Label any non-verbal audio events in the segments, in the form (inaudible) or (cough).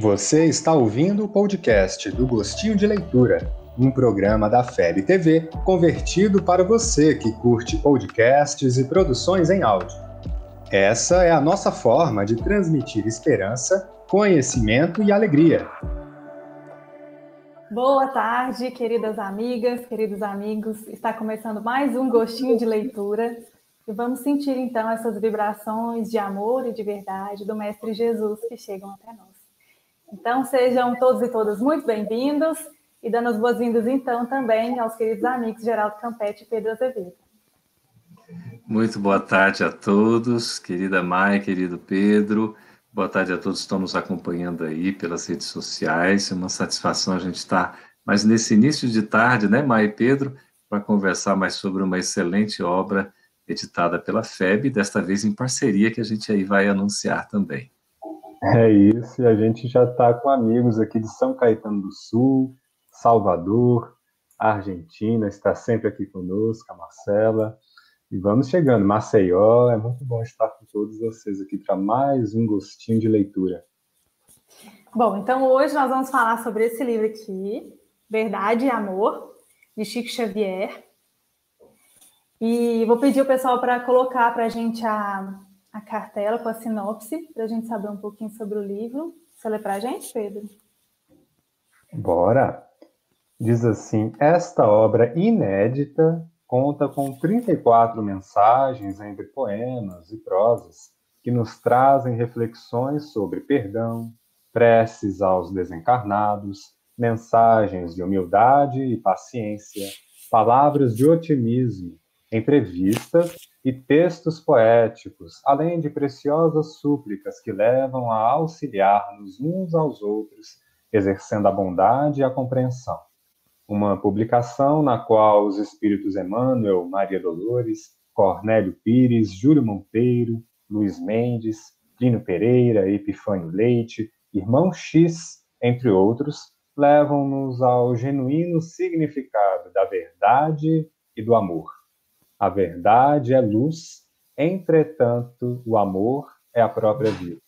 Você está ouvindo o podcast do Gostinho de Leitura, um programa da FEB TV convertido para você que curte podcasts e produções em áudio. Essa é a nossa forma de transmitir esperança, conhecimento e alegria. Boa tarde, queridas amigas, queridos amigos. Está começando mais um Gostinho de Leitura e vamos sentir então essas vibrações de amor e de verdade do Mestre Jesus que chegam até nós. Então, sejam todos e todas muito bem-vindos e dando as boas-vindas, então, também aos queridos amigos Geraldo Campete e Pedro Azevedo. Muito boa tarde a todos, querida Maia, querido Pedro. Boa tarde a todos que estão nos acompanhando aí pelas redes sociais. É uma satisfação a gente estar mais nesse início de tarde, né, Maia e Pedro, para conversar mais sobre uma excelente obra editada pela FEB, desta vez em parceria que a gente aí vai anunciar também. É isso, e a gente já está com amigos aqui de São Caetano do Sul, Salvador, Argentina, está sempre aqui conosco, a Marcela. E vamos chegando, Maceió, é muito bom estar com todos vocês aqui para mais um gostinho de leitura. Bom, então hoje nós vamos falar sobre esse livro aqui, Verdade e Amor, de Chico Xavier. E vou pedir o pessoal para colocar para a gente a a cartela com a sinopse, para a gente saber um pouquinho sobre o livro. Você lê para a gente, Pedro? Bora! Diz assim: Esta obra inédita conta com 34 mensagens entre poemas e prosas que nos trazem reflexões sobre perdão, preces aos desencarnados, mensagens de humildade e paciência, palavras de otimismo, entrevistas e textos poéticos, além de preciosas súplicas que levam a auxiliar-nos uns aos outros, exercendo a bondade e a compreensão. Uma publicação na qual os espíritos Emmanuel, Maria Dolores, Cornélio Pires, Júlio Monteiro, Luiz Mendes, Lino Pereira, Epifânio Leite, Irmão X, entre outros, levam-nos ao genuíno significado da verdade e do amor a verdade é luz, entretanto, o amor é a própria vida.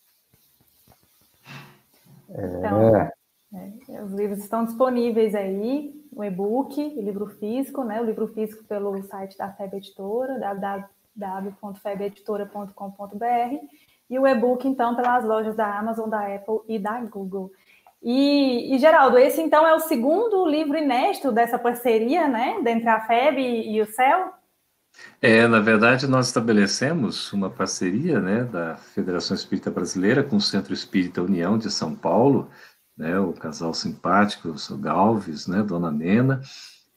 Então, é. É, os livros estão disponíveis aí, o e-book, o livro físico, né? O livro físico pelo site da FEB Editora, www.febeditora.com.br, e o e-book, então, pelas lojas da Amazon, da Apple e da Google. E, e, Geraldo, esse então é o segundo livro inédito dessa parceria, né, entre a FEB e, e o CEL? É, na verdade, nós estabelecemos uma parceria né, da Federação Espírita Brasileira com o Centro Espírita União de São Paulo, né, o casal simpático, o seu Galves, né, Dona Nena,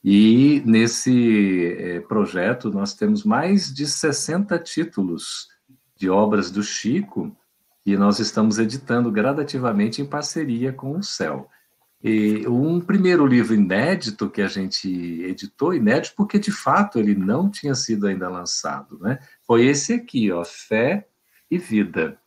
e nesse é, projeto nós temos mais de 60 títulos de obras do Chico e nós estamos editando gradativamente em parceria com o CEL. E um primeiro livro inédito que a gente editou, inédito porque de fato ele não tinha sido ainda lançado, né? Foi esse aqui, ó, Fé e Vida.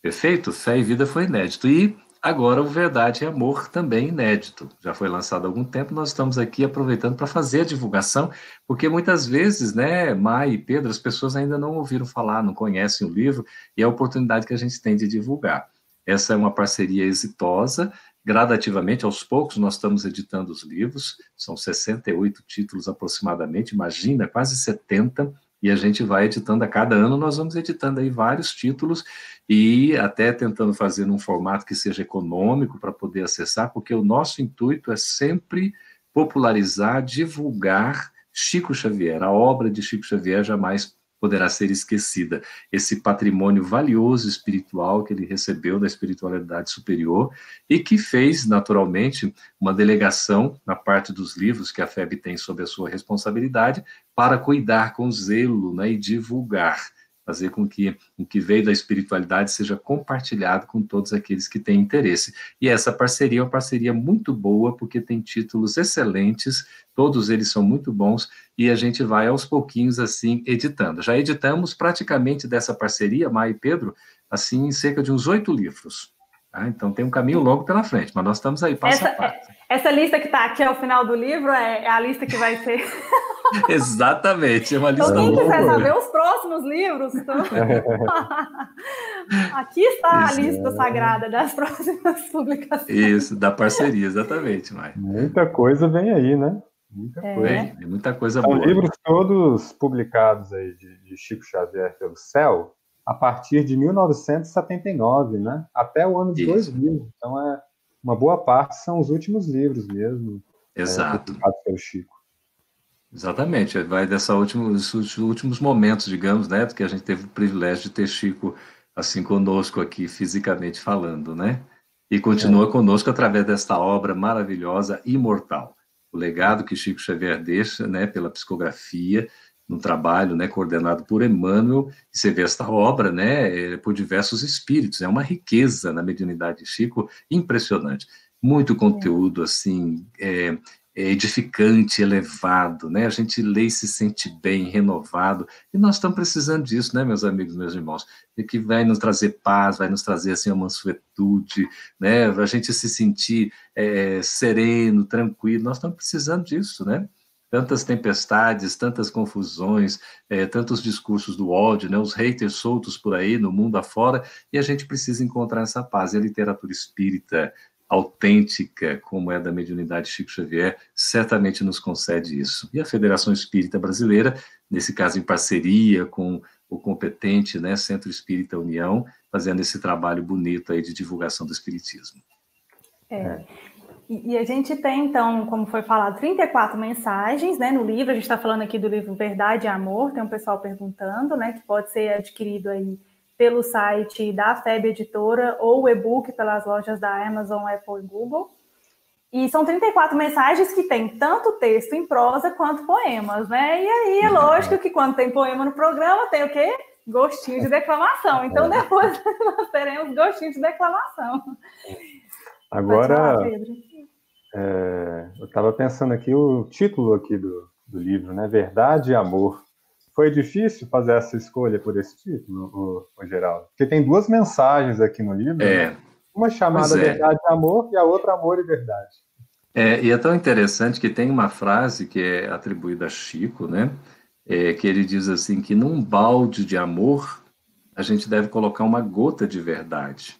Perfeito? Fé e Vida foi inédito. E agora o Verdade e Amor também inédito. Já foi lançado há algum tempo, nós estamos aqui aproveitando para fazer a divulgação, porque muitas vezes, né, Mai e Pedro, as pessoas ainda não ouviram falar, não conhecem o livro, e é a oportunidade que a gente tem de divulgar. Essa é uma parceria exitosa. Gradativamente, aos poucos, nós estamos editando os livros, são 68 títulos aproximadamente, imagina, quase 70, e a gente vai editando. A cada ano, nós vamos editando aí vários títulos e até tentando fazer num formato que seja econômico para poder acessar, porque o nosso intuito é sempre popularizar, divulgar Chico Xavier, a obra de Chico Xavier jamais poderá ser esquecida. Esse patrimônio valioso espiritual que ele recebeu da espiritualidade superior e que fez, naturalmente, uma delegação na parte dos livros que a FEB tem sob a sua responsabilidade para cuidar com zelo né, e divulgar fazer com que o que veio da espiritualidade seja compartilhado com todos aqueles que têm interesse. E essa parceria é uma parceria muito boa, porque tem títulos excelentes, todos eles são muito bons, e a gente vai aos pouquinhos, assim, editando. Já editamos praticamente dessa parceria, Maia e Pedro, assim, em cerca de uns oito livros. Tá? Então tem um caminho longo pela frente, mas nós estamos aí passo essa, a passo. Essa lista que está aqui ao final do livro é, é a lista que vai ser (laughs) (laughs) Exatamente, é uma lista Então, quem quiser saber os próximos livros, então... (laughs) aqui está Isso, a lista é... sagrada das próximas publicações. Isso, da parceria, exatamente, Maia. Muita coisa vem aí, né? Muita é. coisa. Vem, muita coisa São boa. livros todos publicados aí de, de Chico Xavier pelo Céu a partir de 1979, né? Até o ano de Isso. 2000. Então, é uma boa parte são os últimos livros mesmo. É, Exato. É, pelo Chico. Exatamente, vai dessa últimos, últimos momentos, digamos, né, que a gente teve o privilégio de ter Chico assim conosco aqui fisicamente falando, né? E continua é. conosco através desta obra maravilhosa, imortal. O legado que Chico Xavier deixa, né, pela psicografia, no trabalho, né, coordenado por Emmanuel, e você vê esta obra, né, é, por diversos espíritos, é uma riqueza na mediunidade de Chico impressionante. Muito conteúdo, assim, é, é, edificante, elevado, né? A gente lê e se sente bem, renovado, e nós estamos precisando disso, né, meus amigos, meus irmãos, e que vai nos trazer paz, vai nos trazer, assim, uma mansuetude, né? A gente se sentir é, sereno, tranquilo, nós estamos precisando disso, né? Tantas tempestades, tantas confusões, é, tantos discursos do ódio, né? Os haters soltos por aí, no mundo afora, e a gente precisa encontrar essa paz, e a literatura espírita, autêntica, como é da mediunidade Chico Xavier, certamente nos concede isso. E a Federação Espírita Brasileira, nesse caso em parceria com o competente né, Centro Espírita União, fazendo esse trabalho bonito aí de divulgação do Espiritismo. É. E a gente tem, então, como foi falado, 34 mensagens né, no livro. A gente está falando aqui do livro Verdade e Amor, tem um pessoal perguntando, né? Que pode ser adquirido aí pelo site da FEB Editora ou o e-book pelas lojas da Amazon, Apple e Google. E são 34 mensagens que tem tanto texto em prosa quanto poemas, né? E aí é lógico que quando tem poema no programa, tem o quê? Gostinho de declamação. Então depois (laughs) nós teremos gostinho de declamação. Agora, falar, é, eu estava pensando aqui o título aqui do, do livro, né? Verdade e Amor. Foi difícil fazer essa escolha por esse título, o, o Geraldo? Porque tem duas mensagens aqui no livro. É. Né? Uma chamada é. Verdade e Amor e a outra Amor e Verdade. É, e é tão interessante que tem uma frase que é atribuída a Chico, né? É, que ele diz assim que num balde de amor a gente deve colocar uma gota de verdade.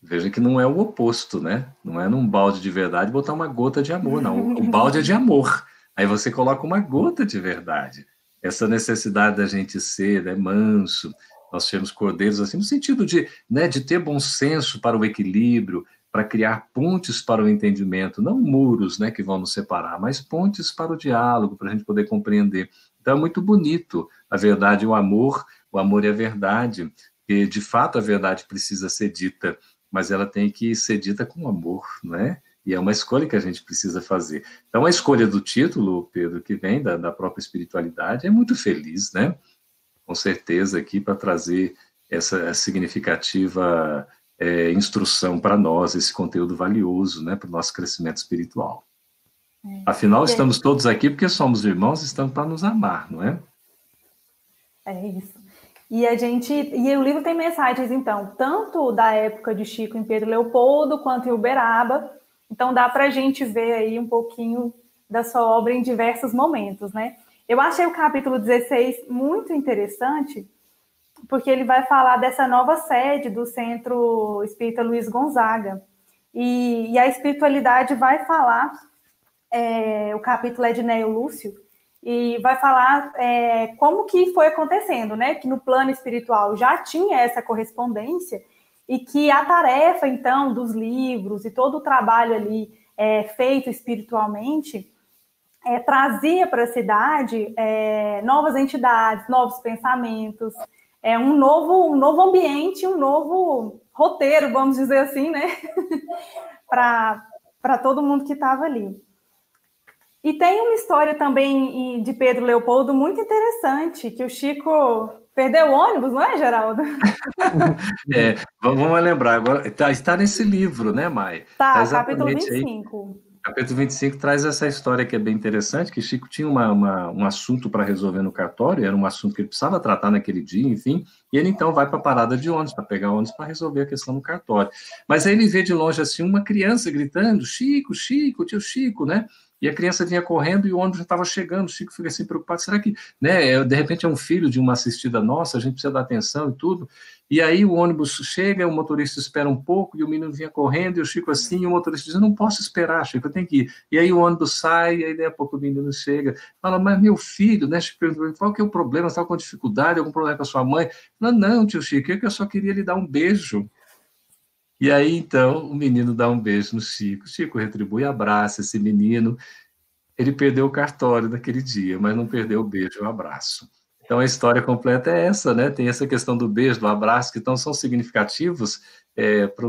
Veja que não é o oposto, né? Não é num balde de verdade botar uma gota de amor, não. O balde é de amor. Aí você coloca uma gota de verdade essa necessidade da gente ser né, manso, nós sermos cordeiros, assim, no sentido de, né, de ter bom senso para o equilíbrio, para criar pontes para o entendimento, não muros né, que vão nos separar, mas pontes para o diálogo, para a gente poder compreender. Então é muito bonito a verdade e o amor, o amor é a verdade, e de fato a verdade precisa ser dita, mas ela tem que ser dita com amor, não é? E é uma escolha que a gente precisa fazer. Então, a escolha do título, Pedro, que vem da, da própria espiritualidade, é muito feliz, né? Com certeza, aqui para trazer essa significativa é, instrução para nós, esse conteúdo valioso, né, para o nosso crescimento espiritual. É. Afinal, estamos todos aqui porque somos irmãos e estamos para nos amar, não é? É isso. E a gente, e o livro tem mensagens, então, tanto da época de Chico em Pedro Leopoldo, quanto em Uberaba, então dá para a gente ver aí um pouquinho da sua obra em diversos momentos, né? Eu achei o capítulo 16 muito interessante, porque ele vai falar dessa nova sede do Centro Espírita Luiz Gonzaga. E, e a espiritualidade vai falar, é, o capítulo é de Neo Lúcio, e vai falar é, como que foi acontecendo, né? Que no plano espiritual já tinha essa correspondência, e que a tarefa, então, dos livros e todo o trabalho ali é, feito espiritualmente é, trazia para a cidade é, novas entidades, novos pensamentos, é, um, novo, um novo ambiente, um novo roteiro, vamos dizer assim, né? (laughs) para todo mundo que estava ali. E tem uma história também de Pedro Leopoldo muito interessante, que o Chico Perdeu o ônibus, não é, Geraldo? (laughs) é, vamos lembrar, agora tá, está nesse livro, né, Mai? Tá, tá capítulo 25. Aí, capítulo 25 traz essa história que é bem interessante, que Chico tinha uma, uma, um assunto para resolver no cartório, era um assunto que ele precisava tratar naquele dia, enfim, e ele então vai para a parada de ônibus, para pegar ônibus para resolver a questão no cartório. Mas aí ele vê de longe assim uma criança gritando, Chico, Chico, tio Chico, né? E a criança vinha correndo e o ônibus já estava chegando. O Chico fica assim preocupado: será que, né, de repente é um filho de uma assistida nossa, a gente precisa dar atenção e tudo. E aí o ônibus chega, o motorista espera um pouco e o menino vinha correndo e o Chico assim, e o motorista diz: Eu não posso esperar, Chico, eu tenho que ir. E aí o ônibus sai, e aí daí a pouco o menino chega, fala: Mas meu filho, né, Chico, qual que é o problema? Você está com dificuldade, algum problema com a sua mãe? Não, não, tio Chico, é que eu só queria lhe dar um beijo. E aí, então, o menino dá um beijo no Chico. Chico retribui, abraça esse menino. Ele perdeu o cartório naquele dia, mas não perdeu o beijo e o abraço. Então, a história completa é essa, né? Tem essa questão do beijo, do abraço, que então são significativos é, para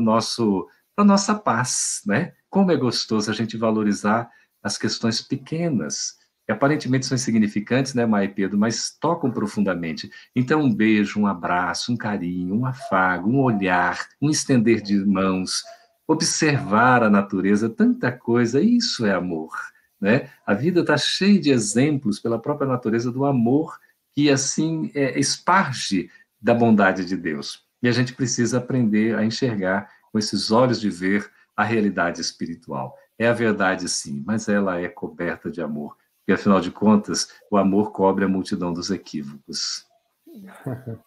para nossa paz, né? Como é gostoso a gente valorizar as questões pequenas, que aparentemente são insignificantes, né, Maia e Pedro, mas tocam profundamente. Então, um beijo, um abraço, um carinho, um afago, um olhar, um estender de mãos, observar a natureza, tanta coisa, isso é amor. Né? A vida está cheia de exemplos pela própria natureza do amor que assim é, esparge da bondade de Deus. E a gente precisa aprender a enxergar com esses olhos de ver a realidade espiritual. É a verdade, sim, mas ela é coberta de amor e afinal de contas, o amor cobre a multidão dos equívocos.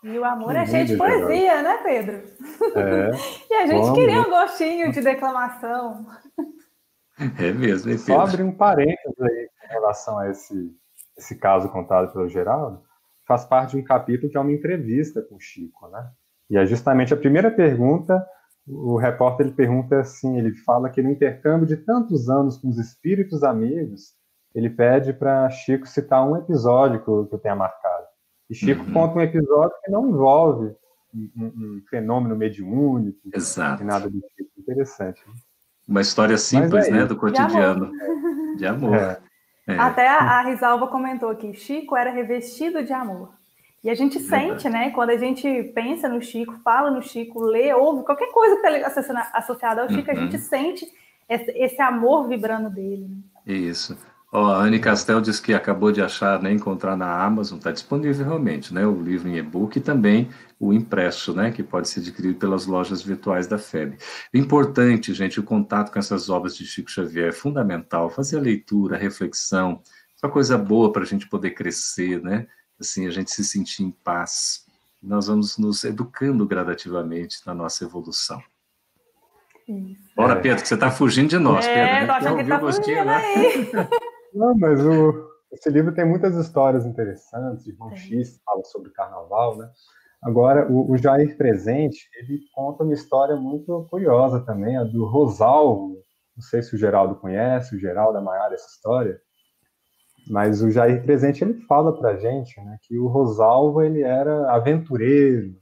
E o amor é cheio de poesia, né, Pedro? É. (laughs) e a gente queria um gostinho de declamação. É mesmo, é Pedro? Só abrir um parênteses aí em relação a esse, esse caso contado pelo Geraldo, faz parte de um capítulo que é uma entrevista com o Chico, né? E é justamente a primeira pergunta, o repórter ele pergunta assim, ele fala que no intercâmbio de tantos anos com os espíritos amigos, ele pede para Chico citar um episódio que eu, que eu tenha marcado. E Chico uhum. conta um episódio que não envolve um, um, um fenômeno mediúnico, Exato. nada do tipo. Interessante. Né? Uma história simples, é né, do cotidiano. (laughs) De amor. É. É. Até a, a Risalva comentou aqui, Chico era revestido de amor. E a gente sente, né? Quando a gente pensa no Chico, fala no Chico, lê, ouve, qualquer coisa que está associada ao Chico, uhum. a gente sente esse, esse amor vibrando dele. Né? Isso. Ó, a Anne Castel diz que acabou de achar, né, encontrar na Amazon, está disponível realmente, né, o livro em e-book e também o impresso, né, que pode ser adquirido pelas lojas virtuais da FEB. Importante, gente, o contato com essas obras de Chico Xavier é fundamental, fazer a leitura, a reflexão, é uma coisa boa para a gente poder crescer, né, assim, a gente se sentir em paz. Nós vamos nos educando gradativamente na nossa evolução. Isso. Bora, Pedro, que você está fugindo de nós, é, Pedro. Né? Tô achando que tá fugindo né? aí. (laughs) Não, mas o, esse livro tem muitas histórias interessantes. Irmão X fala sobre carnaval, né? Agora, o, o, Jair Presente, ele conta uma história muito curiosa também, a do Rosalvo. Não sei se o Geraldo conhece, o Geraldo é maior essa história. Mas o Jair Presente, ele fala pra gente né, que o Rosalvo, ele era aventureiro,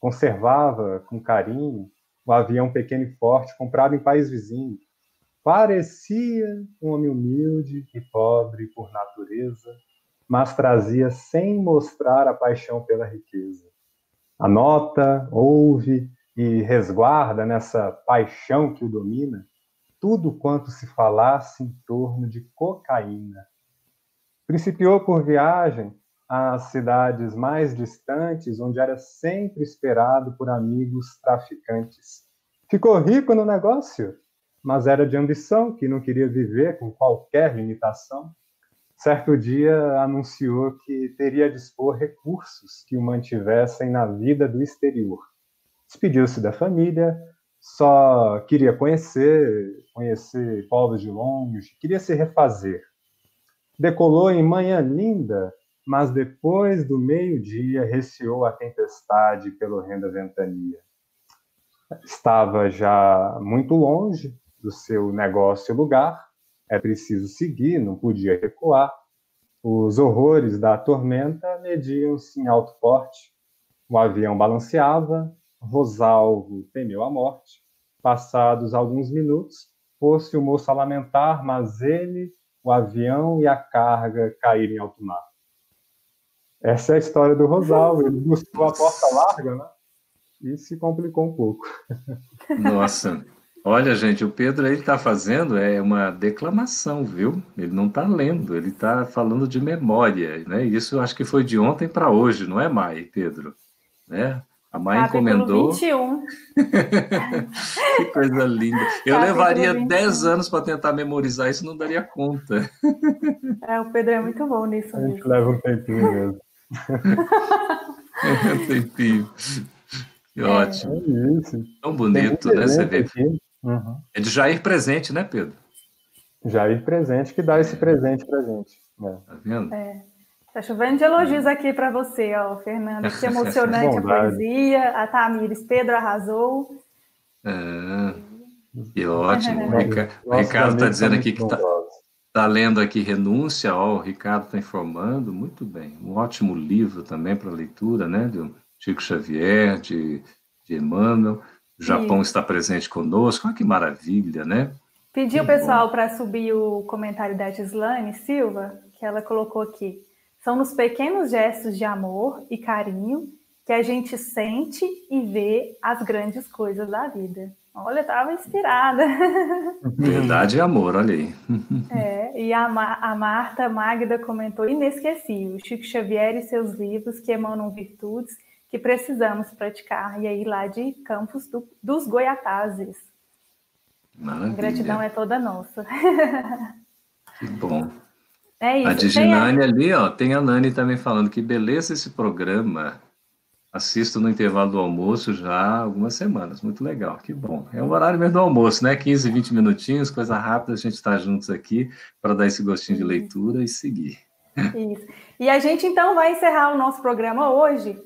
conservava com carinho o avião pequeno e forte comprado em país vizinho Parecia um homem humilde e pobre por natureza, mas trazia sem mostrar a paixão pela riqueza. Anota, ouve e resguarda nessa paixão que o domina tudo quanto se falasse em torno de cocaína. Principiou por viagem às cidades mais distantes, onde era sempre esperado por amigos traficantes. Ficou rico no negócio mas era de ambição, que não queria viver com qualquer limitação. Certo dia anunciou que teria a dispor recursos que o mantivessem na vida do exterior. Despediu-se da família, só queria conhecer, conhecer povos de longe, queria se refazer. Decolou em manhã linda, mas depois do meio-dia receou a tempestade pelo renda ventania. Estava já muito longe, do seu negócio e lugar, é preciso seguir, não podia recuar. Os horrores da tormenta mediam-se em alto porte. O avião balanceava, Rosalvo temeu a morte. Passados alguns minutos, pôs-se o moço a lamentar, mas ele, o avião e a carga caíram em alto mar. Essa é a história do Rosalvo. Ele buscou a porta larga, né? E se complicou um pouco. Nossa, Olha, gente, o Pedro aí está fazendo é uma declamação, viu? Ele não está lendo, ele está falando de memória, né? Isso eu acho que foi de ontem para hoje, não é, Mai, Pedro? Né? A mãe encomendou. 21. (laughs) que coisa linda. Eu Capítulo levaria 21. 10 anos para tentar memorizar isso, não daria conta. (laughs) É, o Pedro é muito bom nisso. A gente mesmo. leva um tempinho mesmo. (laughs) um tempinho. Que é. ótimo. É isso. Tão bonito, né? Você vê. Uhum. É de Jair presente, né, Pedro? Jair presente que dá esse presente pra gente. Né? Tá vendo? É. Tá chovendo de elogios aqui para você, ó, Fernanda. Que (laughs) emocionante a poesia. A Tamires, Pedro arrasou. É, que ótimo. o Ricardo está dizendo aqui que está tá lendo aqui Renúncia, ó, o Ricardo está informando. Muito bem. Um ótimo livro também para leitura, né? De Chico Xavier, de, de Emmanuel. O Japão Sim. está presente conosco. Olha que maravilha, né? Pedi o pessoal para subir o comentário da Gislane Silva, que ela colocou aqui. São nos pequenos gestos de amor e carinho que a gente sente e vê as grandes coisas da vida. Olha, estava inspirada. (laughs) (laughs) Verdade e amor, olha aí. (laughs) É, e a, a Marta Magda comentou: inesquecível, Chico Xavier e seus livros que emanam virtudes que precisamos praticar. E aí, lá de Campos do, dos Goiatazes. Maravilha. A gratidão é toda nossa. (laughs) Que bom. É isso. A Diginane a... ali, ó, tem a Nani também falando que beleza esse programa. Assisto no intervalo do almoço já há algumas semanas. Muito legal, que bom. É o horário mesmo do almoço, né? 15, 20 minutinhos, coisa rápida, a gente está juntos aqui para dar esse gostinho de leitura e seguir. Isso. E a gente então vai encerrar o nosso programa hoje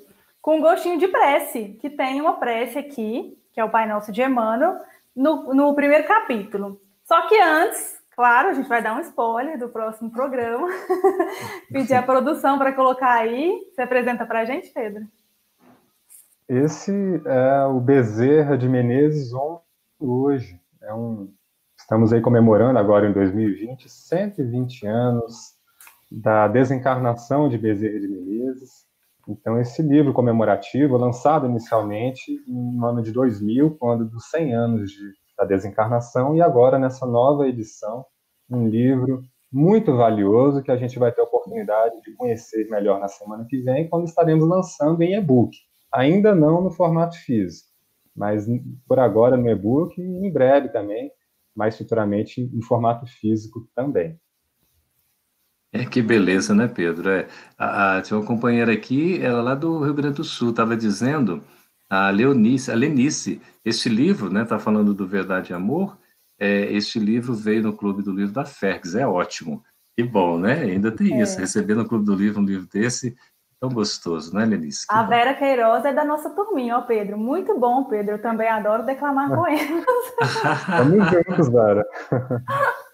com um gostinho de prece, que tem uma prece aqui, que é o Pai Nosso de Emmanuel, no, no primeiro capítulo. Só que antes, Claro, a gente vai dar um spoiler do próximo programa. (laughs) Pedir a produção para colocar aí. Você apresenta para a gente, Pedro? Esse é o Bezerra de Menezes hoje. É um, estamos aí comemorando agora em 2020 120 anos da desencarnação de Bezerra de Menezes. Então, esse livro comemorativo, lançado inicialmente no ano de 2000, quando dos 100 anos de da desencarnação, e agora nessa nova edição, um livro muito valioso que a gente vai ter a oportunidade de conhecer melhor na semana que vem, quando estaremos lançando em e-book. Ainda não no formato físico, mas por agora no e-book e em breve também, mais futuramente em formato físico também. É, que beleza, né, Pedro? É, a, a, tinha uma companheira aqui, ela lá do Rio Grande do Sul, estava dizendo a Leonice, a Lenice, este livro, né, está falando do Verdade e Amor, é, este livro veio no Clube do Livro da Fergs, é ótimo. Que bom, né? Ainda tem é. isso, receber no Clube do Livro um livro desse, tão gostoso, né, Lenice? Que a bom. Vera Queiroz é da nossa turminha, ó, Pedro. Muito bom, Pedro. Eu também adoro declamar (laughs) poemas. Vamos juntos, Vera. (laughs)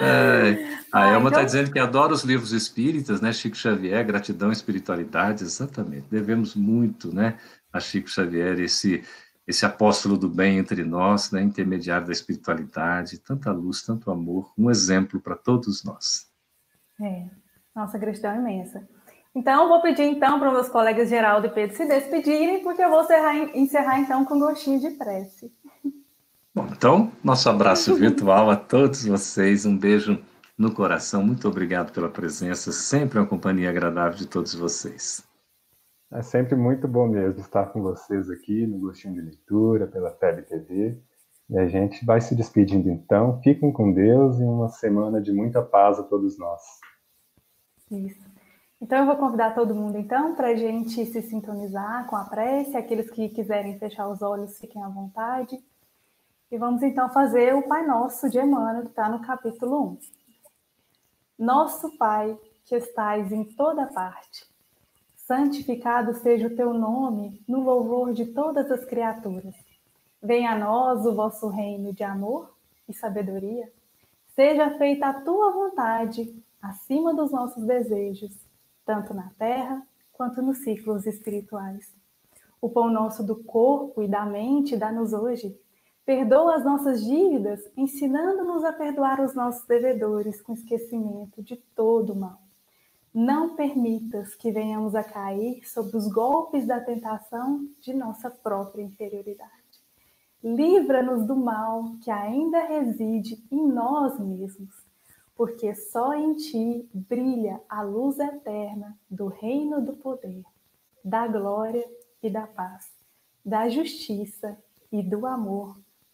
É, a Elma está então... dizendo que adora os livros espíritas, né? Chico Xavier, gratidão, espiritualidade, exatamente. Devemos muito, né? a Chico Xavier, esse, esse apóstolo do bem entre nós, né, intermediário da espiritualidade, tanta luz, tanto amor, um exemplo para todos nós. É, nossa gratidão imensa. Então, vou pedir então para os meus colegas Geraldo e Pedro se despedirem, porque eu vou encerrar, encerrar então com um gostinho de prece. Bom, então, nosso abraço virtual a todos vocês, um beijo no coração, muito obrigado pela presença, sempre uma companhia agradável de todos vocês. É sempre muito bom mesmo estar com vocês aqui no Gostinho de Leitura, pela FEB TV. E a gente vai se despedindo então. Fiquem com Deus e uma semana de muita paz a todos nós. Isso. Então eu vou convidar todo mundo então para a gente se sintonizar com a prece. Aqueles que quiserem fechar os olhos, fiquem à vontade. E vamos então fazer o Pai Nosso de Emmanuel, que está no capítulo 1. Nosso Pai, que estais em toda parte santificado seja o teu nome no louvor de todas as criaturas. Venha a nós o vosso reino de amor e sabedoria. Seja feita a tua vontade acima dos nossos desejos, tanto na terra quanto nos ciclos espirituais. O pão nosso do corpo e da mente dá-nos hoje. Perdoa as nossas dívidas, ensinando-nos a perdoar os nossos devedores com esquecimento de todo o mal não permitas que venhamos a cair sob os golpes da tentação de nossa própria inferioridade. Livra-nos do mal que ainda reside em nós mesmos, porque só em ti brilha a luz eterna do reino do poder, da glória e da paz. da justiça e do amor